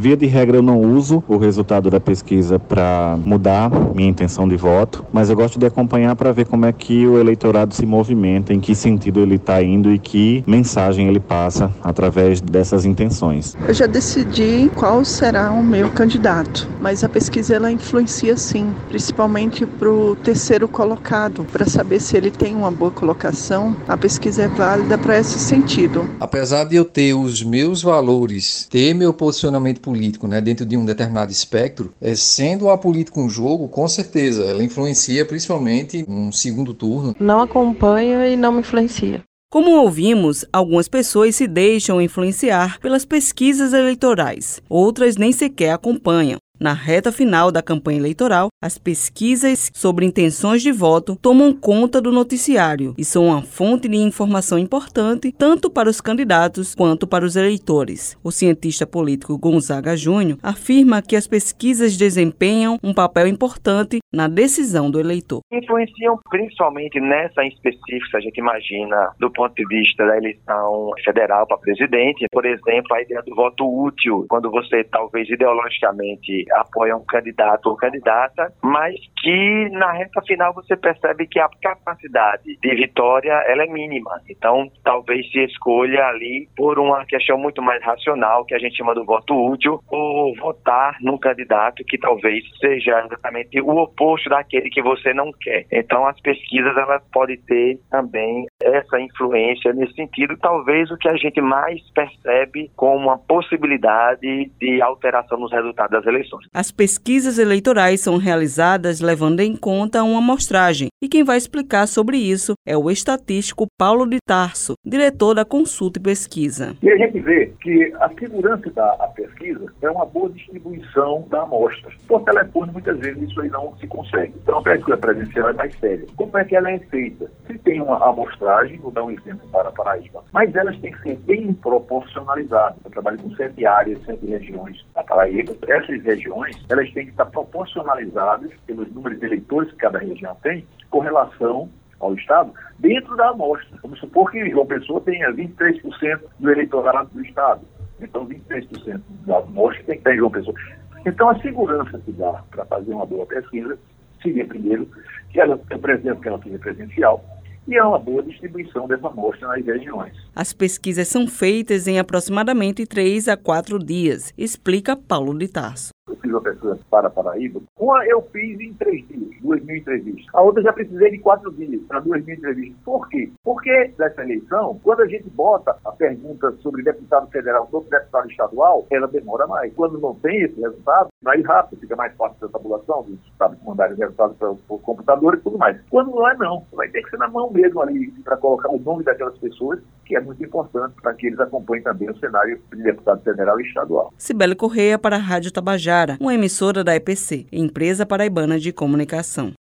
Via de regra, eu não uso o resultado da pesquisa para mudar minha intenção de voto, mas eu gosto de acompanhar para ver como é que o eleitorado se movimenta, em que sentido ele está indo e que mensagem ele passa através dessas intenções. Eu já decidi qual será o meu candidato, mas a pesquisa ela influencia sim, principalmente para o terceiro colocado, para saber se ele tem uma boa colocação. A pesquisa é válida para esse sentido. Apesar de eu ter os meus valores, ter meu posicionamento político né, dentro de um determinado espectro, é, sendo a política um jogo, com certeza, ela influencia principalmente no segundo turno. Não acompanha e não me influencia. Como ouvimos, algumas pessoas se deixam influenciar pelas pesquisas eleitorais, outras nem sequer acompanham. Na reta final da campanha eleitoral, as pesquisas sobre intenções de voto tomam conta do noticiário e são uma fonte de informação importante tanto para os candidatos quanto para os eleitores. O cientista político Gonzaga Júnior afirma que as pesquisas desempenham um papel importante na decisão do eleitor. Influenciam principalmente nessa se a gente imagina do ponto de vista da eleição federal para presidente, por exemplo, a ideia do voto útil, quando você talvez ideologicamente apoia um candidato ou candidata, mas que na reta final você percebe que a capacidade de vitória ela é mínima. Então, talvez se escolha ali por uma questão muito mais racional, que a gente chama do voto útil, ou votar num candidato que talvez seja exatamente o oposto daquele que você não quer. Então, as pesquisas elas podem ter também essa influência nesse sentido, talvez o que a gente mais percebe como uma possibilidade de alteração nos resultados das eleições. As pesquisas eleitorais são realizadas levando em conta uma amostragem, e quem vai explicar sobre isso é o estatístico Paulo de Tarso, diretor da Consulta e Pesquisa. E a gente vê que a segurança da pesquisa é uma boa distribuição da amostra. Por telefone, muitas vezes isso aí não se consegue. Então, a pesquisa presencial é mais séria. Como é que ela é feita? Se tem uma amostragem, vou dar um exemplo para Paraíba, mas elas têm que ser bem proporcionalizadas. Eu trabalho com sete áreas, sete regiões da Paraíba. Essas regiões, elas têm que estar proporcionalizadas pelos números de eleitores que cada região tem, com relação ao Estado, dentro da amostra. Vamos supor que João Pessoa tenha 23% do eleitorado do Estado. Então, 23% da amostra tem que estar em João Pessoa. Então, a segurança que dá para fazer uma boa pesquisa seria, primeiro, que ela, eu apresento que ela seja presencial, e é uma boa distribuição dessa amostra nas regiões. As pesquisas são feitas em aproximadamente 3 a 4 dias, explica Paulo de Tarso fiz uma pesquisa para Paraíba. Uma eu fiz em três dias, duas mil entrevistas. A outra já precisei de quatro dias para duas mil entrevistas. Por quê? Porque nessa eleição, quando a gente bota a pergunta sobre deputado federal sobre deputado estadual, ela demora mais. Quando não tem esse resultado, vai rápido, fica mais fácil a tabulação, os estados mandarem os resultados para o computador e tudo mais. Quando não é, não. Vai ter que ser na mão mesmo ali para colocar o nome daquelas pessoas, que é muito importante para que eles acompanhem também o cenário de deputado federal e estadual. Cibele Correia para a Rádio Tabajara uma emissora da EPC, Empresa Paraibana de Comunicação.